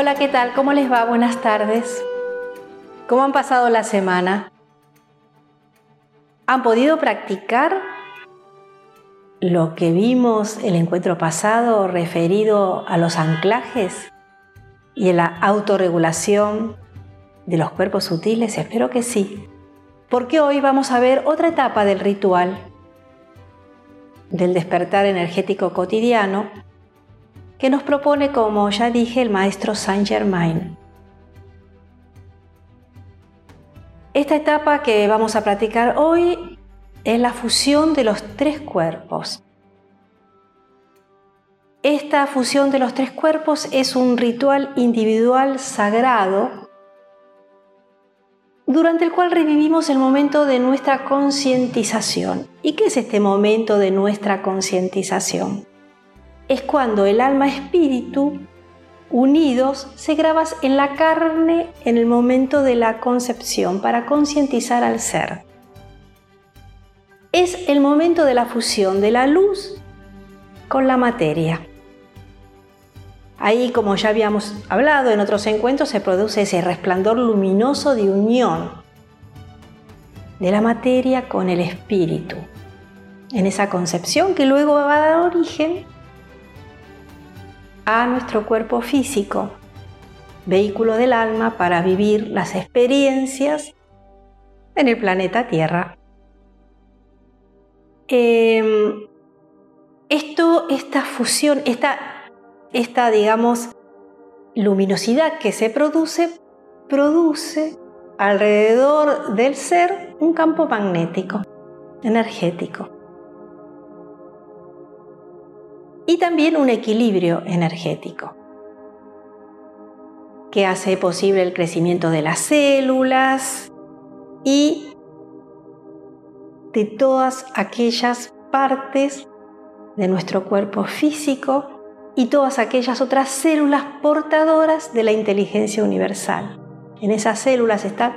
Hola, ¿qué tal? ¿Cómo les va? Buenas tardes. ¿Cómo han pasado la semana? ¿Han podido practicar lo que vimos el encuentro pasado referido a los anclajes y a la autorregulación de los cuerpos sutiles? Espero que sí, porque hoy vamos a ver otra etapa del ritual del despertar energético cotidiano que nos propone, como ya dije, el maestro Saint Germain. Esta etapa que vamos a practicar hoy es la fusión de los tres cuerpos. Esta fusión de los tres cuerpos es un ritual individual sagrado durante el cual revivimos el momento de nuestra concientización. ¿Y qué es este momento de nuestra concientización? Es cuando el alma-espíritu unidos se grabas en la carne en el momento de la concepción para concientizar al ser. Es el momento de la fusión de la luz con la materia. Ahí, como ya habíamos hablado en otros encuentros, se produce ese resplandor luminoso de unión de la materia con el espíritu. En esa concepción que luego va a dar origen a nuestro cuerpo físico, vehículo del alma para vivir las experiencias en el planeta Tierra. Em, esto, esta fusión, esta, esta, digamos, luminosidad que se produce, produce alrededor del ser un campo magnético, energético. Y también un equilibrio energético que hace posible el crecimiento de las células y de todas aquellas partes de nuestro cuerpo físico y todas aquellas otras células portadoras de la inteligencia universal. En esas células están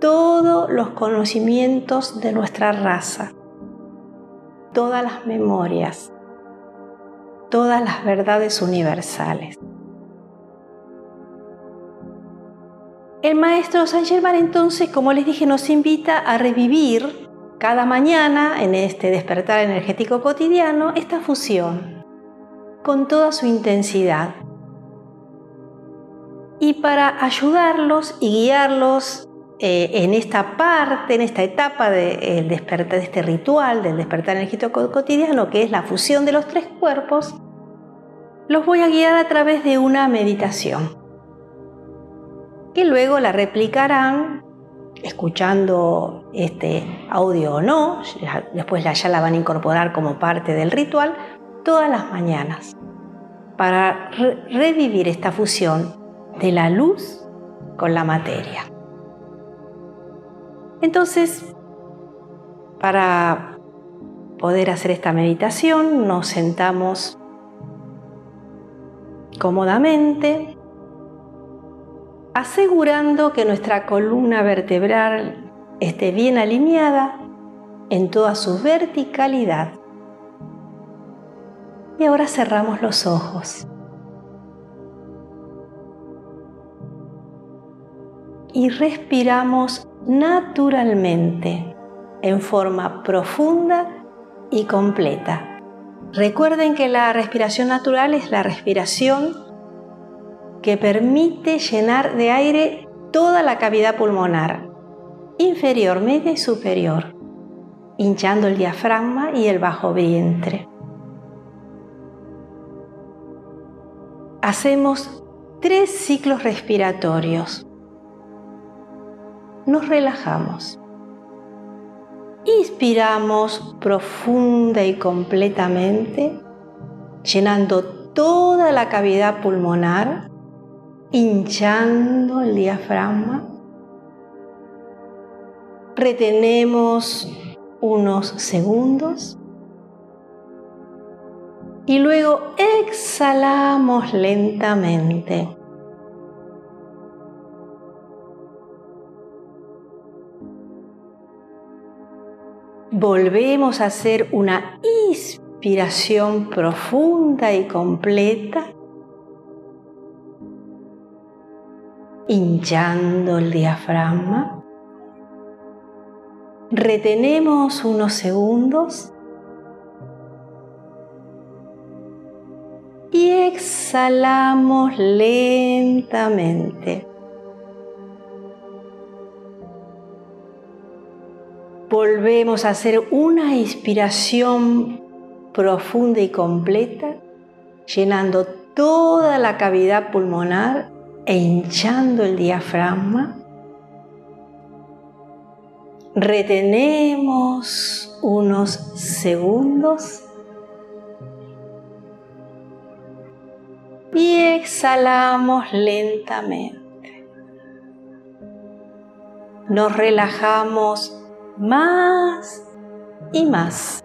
todos los conocimientos de nuestra raza, todas las memorias, todas las verdades universales. El maestro San Germán entonces, como les dije, nos invita a revivir cada mañana en este despertar energético cotidiano esta fusión con toda su intensidad. Y para ayudarlos y guiarlos eh, en esta parte, en esta etapa de, despertar, de este ritual del despertar energético cotidiano, que es la fusión de los tres cuerpos, los voy a guiar a través de una meditación, que luego la replicarán escuchando este audio o no, después ya la van a incorporar como parte del ritual todas las mañanas, para revivir esta fusión de la luz con la materia. Entonces, para poder hacer esta meditación, nos sentamos cómodamente, asegurando que nuestra columna vertebral esté bien alineada en toda su verticalidad. Y ahora cerramos los ojos. Y respiramos naturalmente, en forma profunda y completa. Recuerden que la respiración natural es la respiración que permite llenar de aire toda la cavidad pulmonar, inferior, media y superior, hinchando el diafragma y el bajo vientre. Hacemos tres ciclos respiratorios nos relajamos. Inspiramos profunda y completamente, llenando toda la cavidad pulmonar, hinchando el diafragma. Retenemos unos segundos y luego exhalamos lentamente. Volvemos a hacer una inspiración profunda y completa hinchando el diafragma. Retenemos unos segundos y exhalamos lentamente. Volvemos a hacer una inspiración profunda y completa, llenando toda la cavidad pulmonar e hinchando el diafragma. Retenemos unos segundos y exhalamos lentamente. Nos relajamos más y más.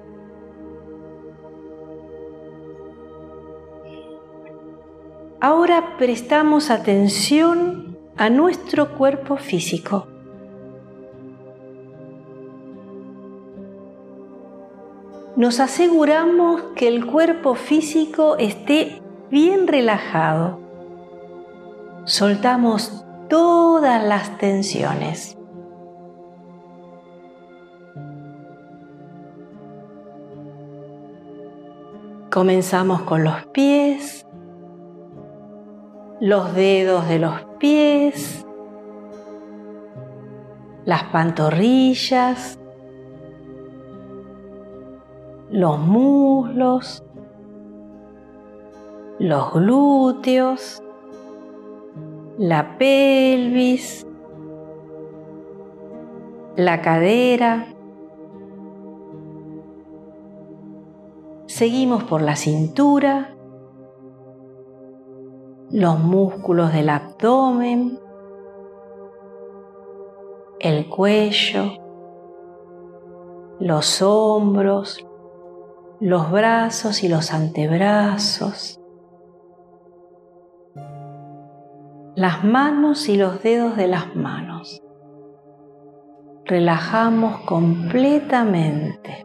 Ahora prestamos atención a nuestro cuerpo físico. Nos aseguramos que el cuerpo físico esté bien relajado. Soltamos todas las tensiones. Comenzamos con los pies, los dedos de los pies, las pantorrillas, los muslos, los glúteos, la pelvis, la cadera. Seguimos por la cintura, los músculos del abdomen, el cuello, los hombros, los brazos y los antebrazos, las manos y los dedos de las manos. Relajamos completamente.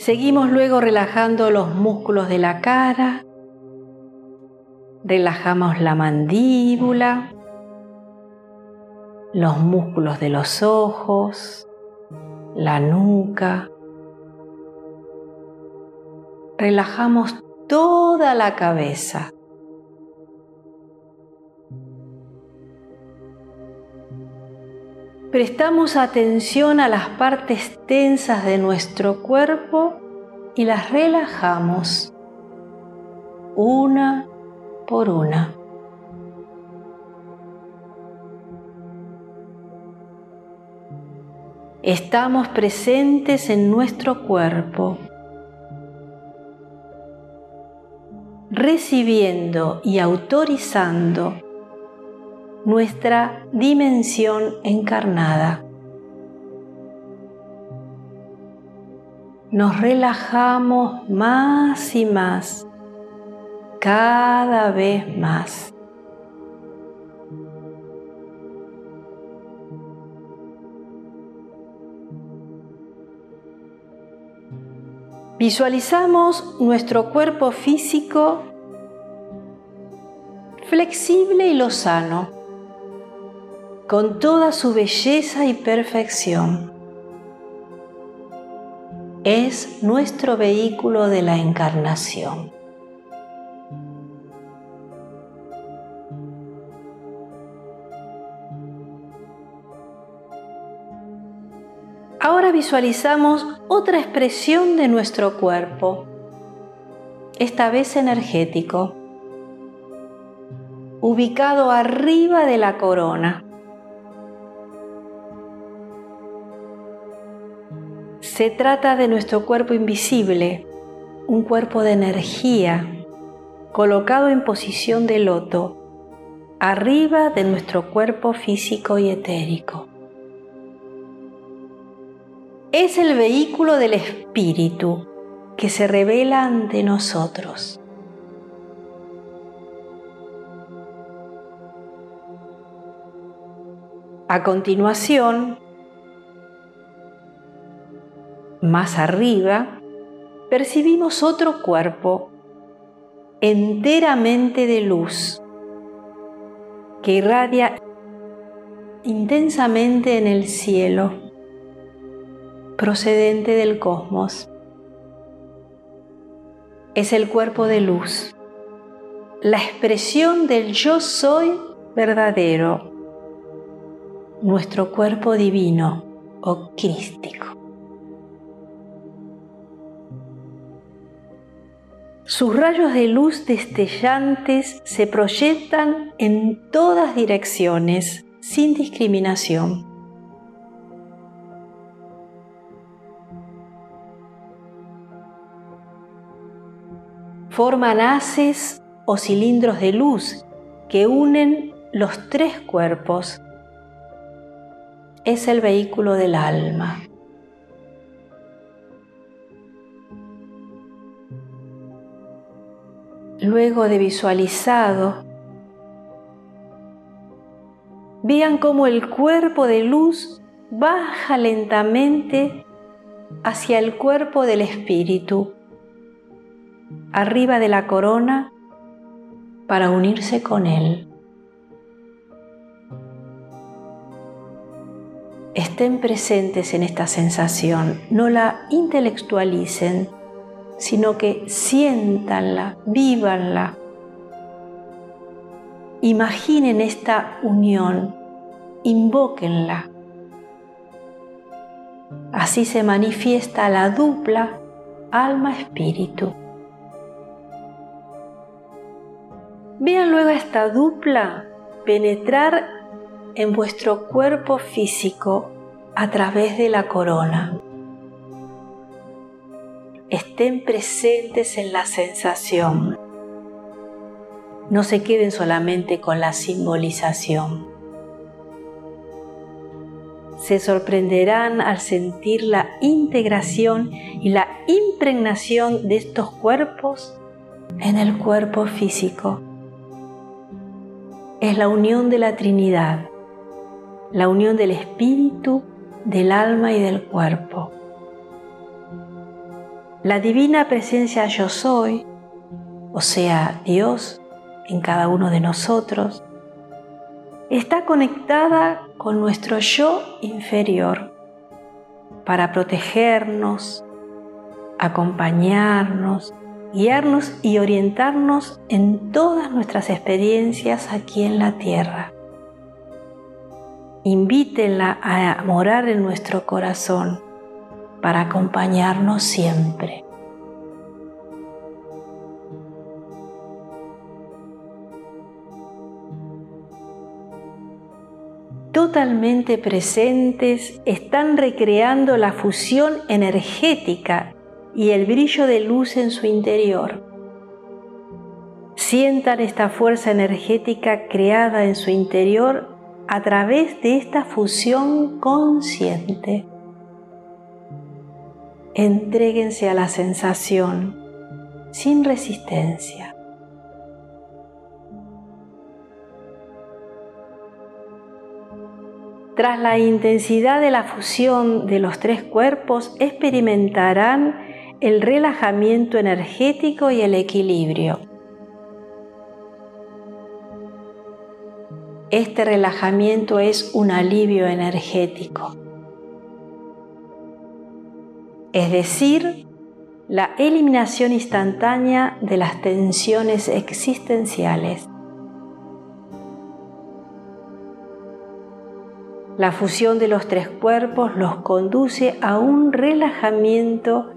Seguimos luego relajando los músculos de la cara, relajamos la mandíbula, los músculos de los ojos, la nuca. Relajamos toda la cabeza. Prestamos atención a las partes tensas de nuestro cuerpo y las relajamos una por una. Estamos presentes en nuestro cuerpo, recibiendo y autorizando nuestra dimensión encarnada. Nos relajamos más y más, cada vez más. Visualizamos nuestro cuerpo físico flexible y lozano con toda su belleza y perfección. Es nuestro vehículo de la encarnación. Ahora visualizamos otra expresión de nuestro cuerpo, esta vez energético, ubicado arriba de la corona. Se trata de nuestro cuerpo invisible, un cuerpo de energía colocado en posición de loto, arriba de nuestro cuerpo físico y etérico. Es el vehículo del espíritu que se revela ante nosotros. A continuación, más arriba, percibimos otro cuerpo enteramente de luz, que irradia intensamente en el cielo, procedente del cosmos. Es el cuerpo de luz, la expresión del yo soy verdadero, nuestro cuerpo divino o crístico. Sus rayos de luz destellantes se proyectan en todas direcciones sin discriminación. Forman haces o cilindros de luz que unen los tres cuerpos. Es el vehículo del alma. Luego de visualizado, vean cómo el cuerpo de luz baja lentamente hacia el cuerpo del espíritu, arriba de la corona, para unirse con él. Estén presentes en esta sensación, no la intelectualicen sino que siéntanla, vívanla. Imaginen esta unión, invóquenla. Así se manifiesta la dupla alma-espíritu. Vean luego esta dupla penetrar en vuestro cuerpo físico a través de la corona estén presentes en la sensación. No se queden solamente con la simbolización. Se sorprenderán al sentir la integración y la impregnación de estos cuerpos en el cuerpo físico. Es la unión de la Trinidad, la unión del espíritu, del alma y del cuerpo. La divina presencia yo soy, o sea, Dios en cada uno de nosotros, está conectada con nuestro yo inferior para protegernos, acompañarnos, guiarnos y orientarnos en todas nuestras experiencias aquí en la tierra. Invítenla a morar en nuestro corazón para acompañarnos siempre. Totalmente presentes están recreando la fusión energética y el brillo de luz en su interior. Sientan esta fuerza energética creada en su interior a través de esta fusión consciente entréguense a la sensación sin resistencia. Tras la intensidad de la fusión de los tres cuerpos, experimentarán el relajamiento energético y el equilibrio. Este relajamiento es un alivio energético es decir, la eliminación instantánea de las tensiones existenciales. La fusión de los tres cuerpos los conduce a un relajamiento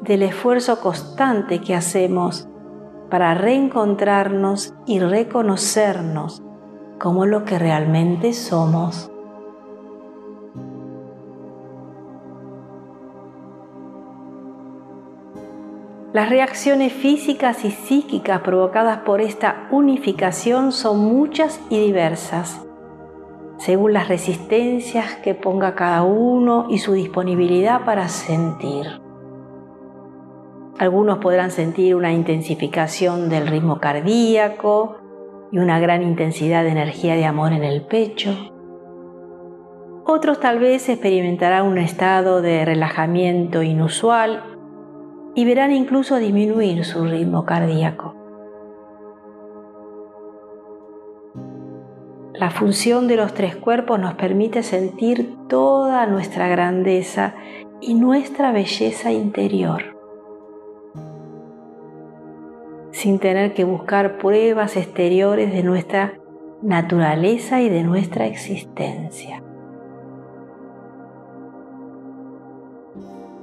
del esfuerzo constante que hacemos para reencontrarnos y reconocernos como lo que realmente somos. Las reacciones físicas y psíquicas provocadas por esta unificación son muchas y diversas, según las resistencias que ponga cada uno y su disponibilidad para sentir. Algunos podrán sentir una intensificación del ritmo cardíaco y una gran intensidad de energía de amor en el pecho. Otros tal vez experimentarán un estado de relajamiento inusual y verán incluso disminuir su ritmo cardíaco. la función de los tres cuerpos nos permite sentir toda nuestra grandeza y nuestra belleza interior, sin tener que buscar pruebas exteriores de nuestra naturaleza y de nuestra existencia.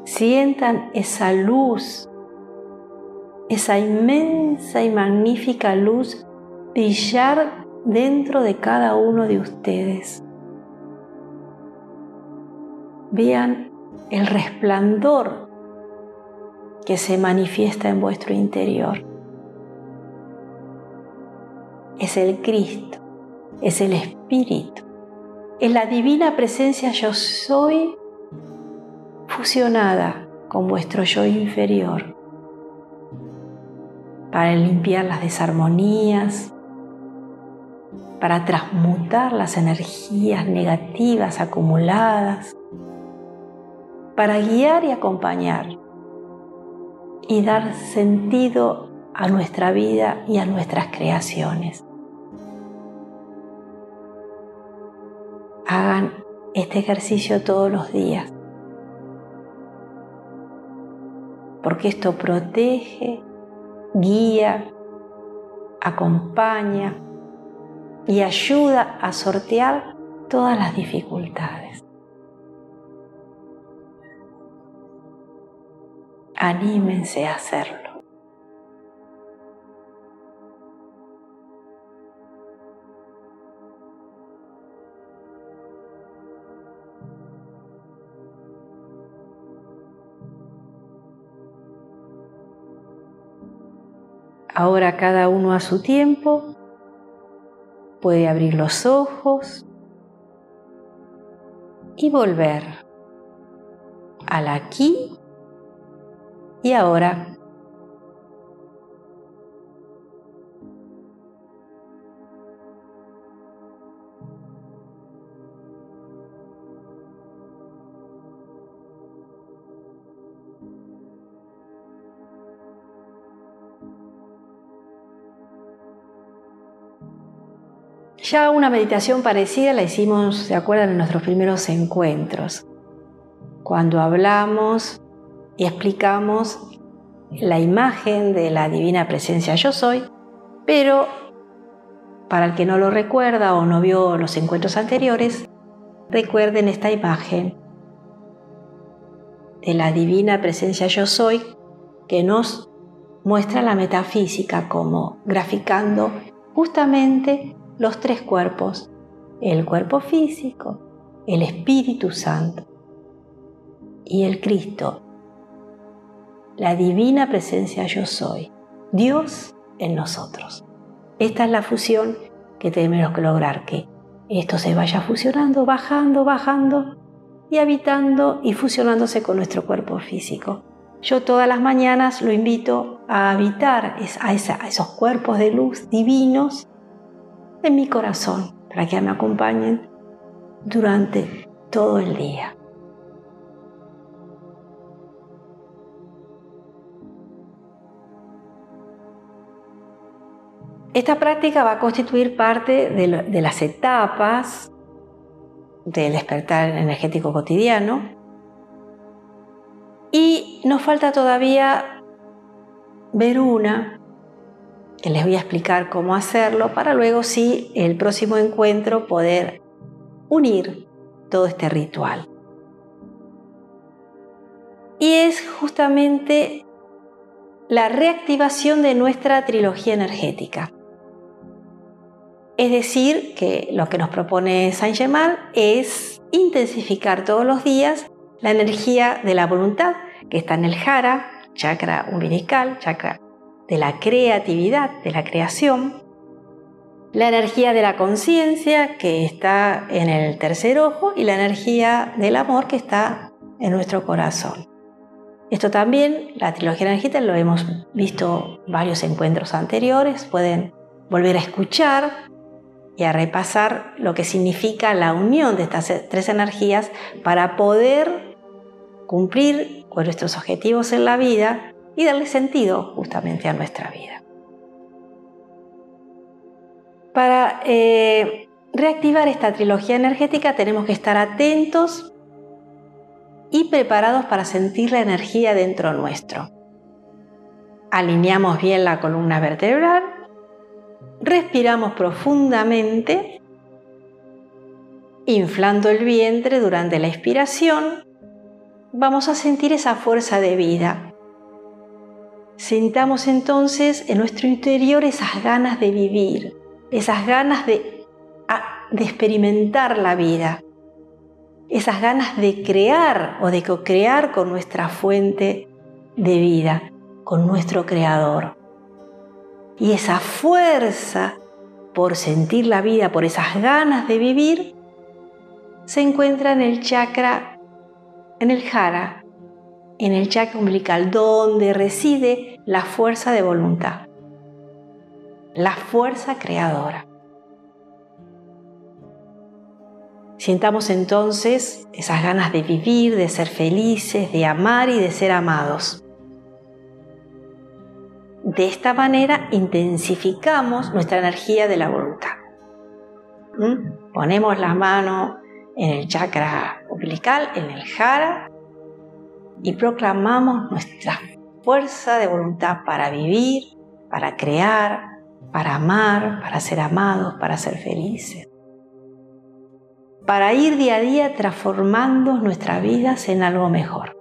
Sientan esa luz, esa inmensa y magnífica luz brillar dentro de cada uno de ustedes. Vean el resplandor que se manifiesta en vuestro interior. Es el Cristo, es el Espíritu, es la divina presencia yo soy fusionada con vuestro yo inferior para limpiar las desarmonías, para transmutar las energías negativas acumuladas, para guiar y acompañar y dar sentido a nuestra vida y a nuestras creaciones. Hagan este ejercicio todos los días, porque esto protege, guía, acompaña y ayuda a sortear todas las dificultades. Anímense a hacerlo. Ahora cada uno a su tiempo puede abrir los ojos y volver al aquí y ahora. Ya una meditación parecida la hicimos, ¿se acuerdan?, en nuestros primeros encuentros, cuando hablamos y explicamos la imagen de la divina presencia yo soy, pero para el que no lo recuerda o no vio los encuentros anteriores, recuerden esta imagen de la divina presencia yo soy que nos muestra la metafísica como graficando justamente los tres cuerpos, el cuerpo físico, el Espíritu Santo y el Cristo, la divina presencia yo soy, Dios en nosotros. Esta es la fusión que tenemos que lograr, que esto se vaya fusionando, bajando, bajando y habitando y fusionándose con nuestro cuerpo físico. Yo todas las mañanas lo invito a habitar a, esos cuerpos de luz divinos en mi corazón para que me acompañen durante todo el día. Esta práctica va a constituir parte de, las etapas del despertar energético cotidiano y nos falta todavía ver una les voy a explicar cómo hacerlo para luego sí el próximo encuentro poder unir todo este ritual. Y es justamente la reactivación de nuestra trilogía energética. Es decir, que lo que nos propone Saint Germain es intensificar todos los días la energía de la voluntad que está en el jara, chakra umbilical, chakra de la creatividad, de la creación, la energía de la conciencia que está en el tercer ojo y la energía del amor que está en nuestro corazón. Esto también, la trilogía energética, lo hemos visto varios encuentros anteriores, pueden volver a escuchar y a repasar lo que significa la unión de estas tres energías para poder cumplir con nuestros objetivos en la vida y darle sentido justamente a nuestra vida. Para eh, reactivar esta trilogía energética tenemos que estar atentos y preparados para sentir la energía dentro nuestro. Alineamos bien la columna vertebral, respiramos profundamente, inflando el vientre durante la expiración, vamos a sentir esa fuerza de vida. Sintamos entonces en nuestro interior esas ganas de vivir, esas ganas de, de experimentar la vida, esas ganas de crear o de co-crear con nuestra fuente de vida, con nuestro creador. Y esa fuerza por sentir la vida, por esas ganas de vivir, se encuentra en el chakra, en el jara, en el chakra umbilical, donde reside la fuerza de voluntad, la fuerza creadora. Sintamos entonces esas ganas de vivir, de ser felices, de amar y de ser amados. De esta manera intensificamos nuestra energía de la voluntad. ¿Mm? Ponemos la mano en el chakra umbilical, en el jara, y proclamamos nuestra fuerza de voluntad para vivir, para crear, para amar, para ser amados, para ser felices para ir día a día transformando nuestras vidas en algo mejor.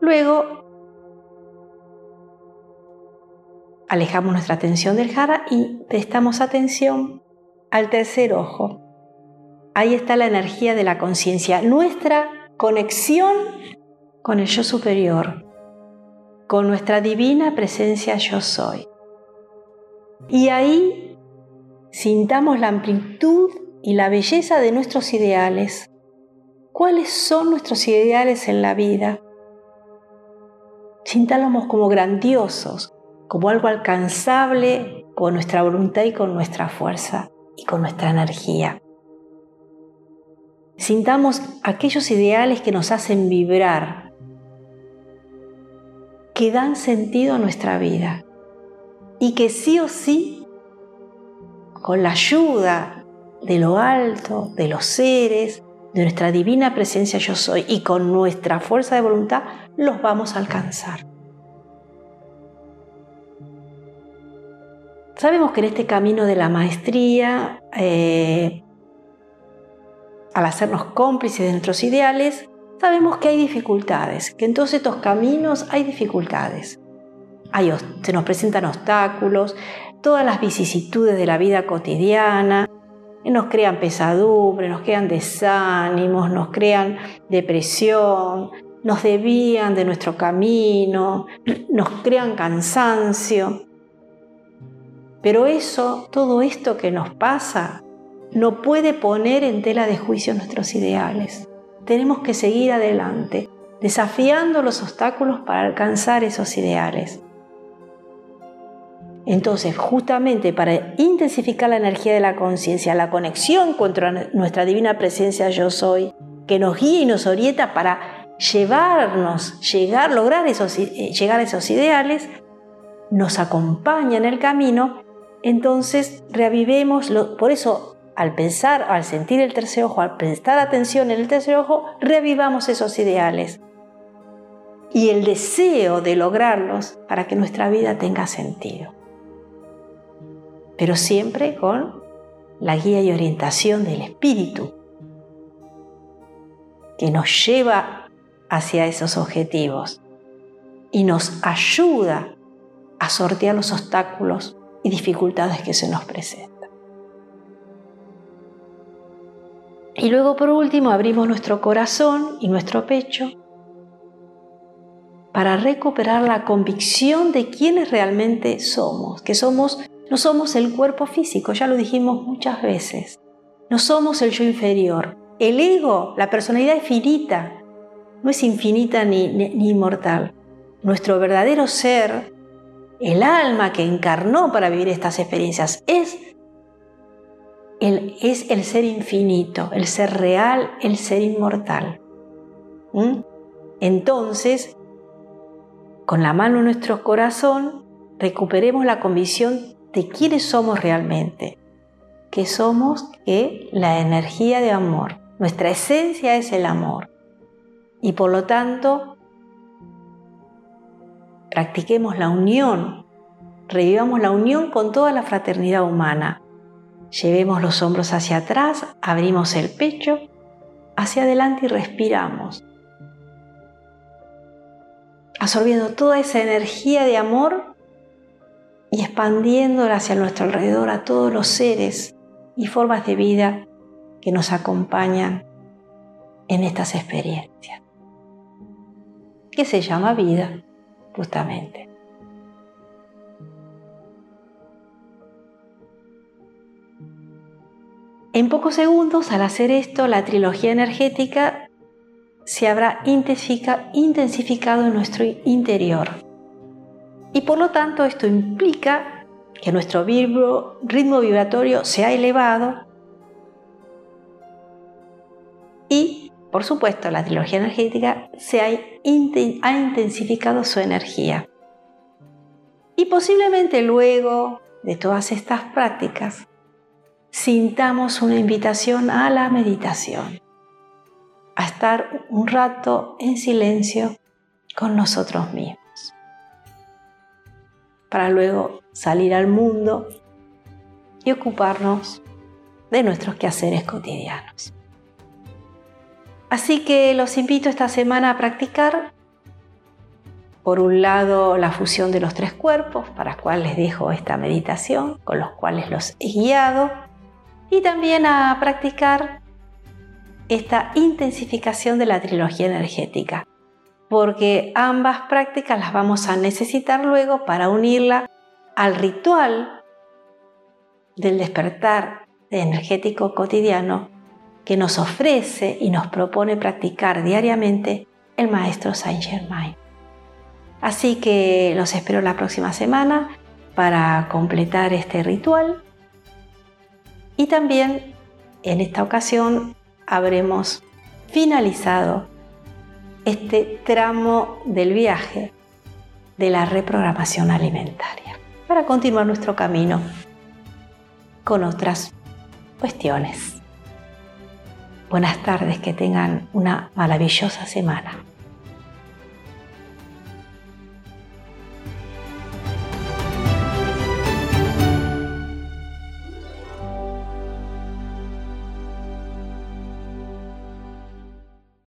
Luego, alejamos nuestra atención del jara y prestamos atención al tercer ojo. Ahí está la energía de la conciencia, nuestra conexión con el yo superior, con nuestra divina presencia yo soy. Y ahí sintamos la amplitud y la belleza de nuestros ideales. ¿Cuáles son nuestros ideales en la vida? Sintálamos como grandiosos, como algo alcanzable con nuestra voluntad y con nuestra fuerza y con nuestra energía. Sintamos aquellos ideales que nos hacen vibrar, que dan sentido a nuestra vida y que sí o sí, con la ayuda de lo alto, de los seres, de nuestra divina presencia yo soy y con nuestra fuerza de voluntad los vamos a alcanzar. Sabemos que en este camino de la maestría, eh, al hacernos cómplices de nuestros ideales, sabemos que hay dificultades, que en todos estos caminos hay dificultades. se nos presentan obstáculos, todas las vicisitudes de la vida cotidiana, nos crean pesadumbre, nos crean desánimos, nos crean depresión, nos desvían de nuestro camino, nos crean cansancio. Pero eso, todo esto que nos pasa, no puede poner en tela de juicio nuestros ideales. Tenemos que seguir adelante, desafiando los obstáculos para alcanzar esos ideales. Entonces, justamente para intensificar la energía de la conciencia, la conexión con nuestra divina presencia yo soy, que nos guía y nos orienta para llevarnos, llegar, lograr esos, eh, llegar a esos ideales, nos acompaña en el camino, entonces reavivemos, por eso al pensar, al sentir el tercer ojo, al prestar atención en el tercer ojo, reavivamos esos ideales y el deseo de lograrlos para que nuestra vida tenga sentido pero siempre con la guía y orientación del Espíritu, que nos lleva hacia esos objetivos y nos ayuda a sortear los obstáculos y dificultades que se nos presentan. Y luego por último abrimos nuestro corazón y nuestro pecho para recuperar la convicción de quiénes realmente somos, que somos no somos el cuerpo físico, ya lo dijimos muchas veces. No somos el yo inferior. El ego, la personalidad es finita, no es infinita ni, inmortal. Nuestro verdadero ser, el alma que encarnó para vivir estas experiencias, es es el ser infinito, el ser real, el ser inmortal. ¿Mm? Entonces, con la mano en nuestro corazón, recuperemos la convicción de quiénes somos realmente. que somos que la energía de amor. Nuestra esencia es el amor. Y por lo tanto, practiquemos la unión, revivamos la unión con toda la fraternidad humana. Llevemos los hombros hacia atrás, abrimos el pecho, hacia adelante y respiramos. Absorbiendo toda esa energía de amor y expandiéndola hacia nuestro alrededor a todos los seres y formas de vida que nos acompañan en estas experiencias, que se llama vida, justamente. En pocos segundos, al hacer esto, la trilogía energética se habrá intensificado en nuestro interior. Y por lo tanto, esto implica que nuestro ritmo vibratorio se ha elevado y, por supuesto, la trilogía energética se ha, intensificado su energía. Y posiblemente luego de todas estas prácticas, sintamos una invitación a la meditación, a estar un rato en silencio con nosotros mismos, para luego salir al mundo y ocuparnos de nuestros quehaceres cotidianos. Así que los invito esta semana a practicar, por un lado, la fusión de los tres cuerpos, para los cuales les dejo esta meditación, con los cuales los he guiado, y también a practicar esta intensificación de la trilogía energética, porque ambas prácticas las vamos a necesitar luego para unirla al ritual del despertar energético cotidiano que nos ofrece y nos propone practicar diariamente el maestro Saint Germain. Así que los espero la próxima semana para completar este ritual y también en esta ocasión habremos finalizado este tramo del viaje de la reprogramación alimentaria para continuar nuestro camino con otras cuestiones. Buenas tardes, que tengan una maravillosa semana.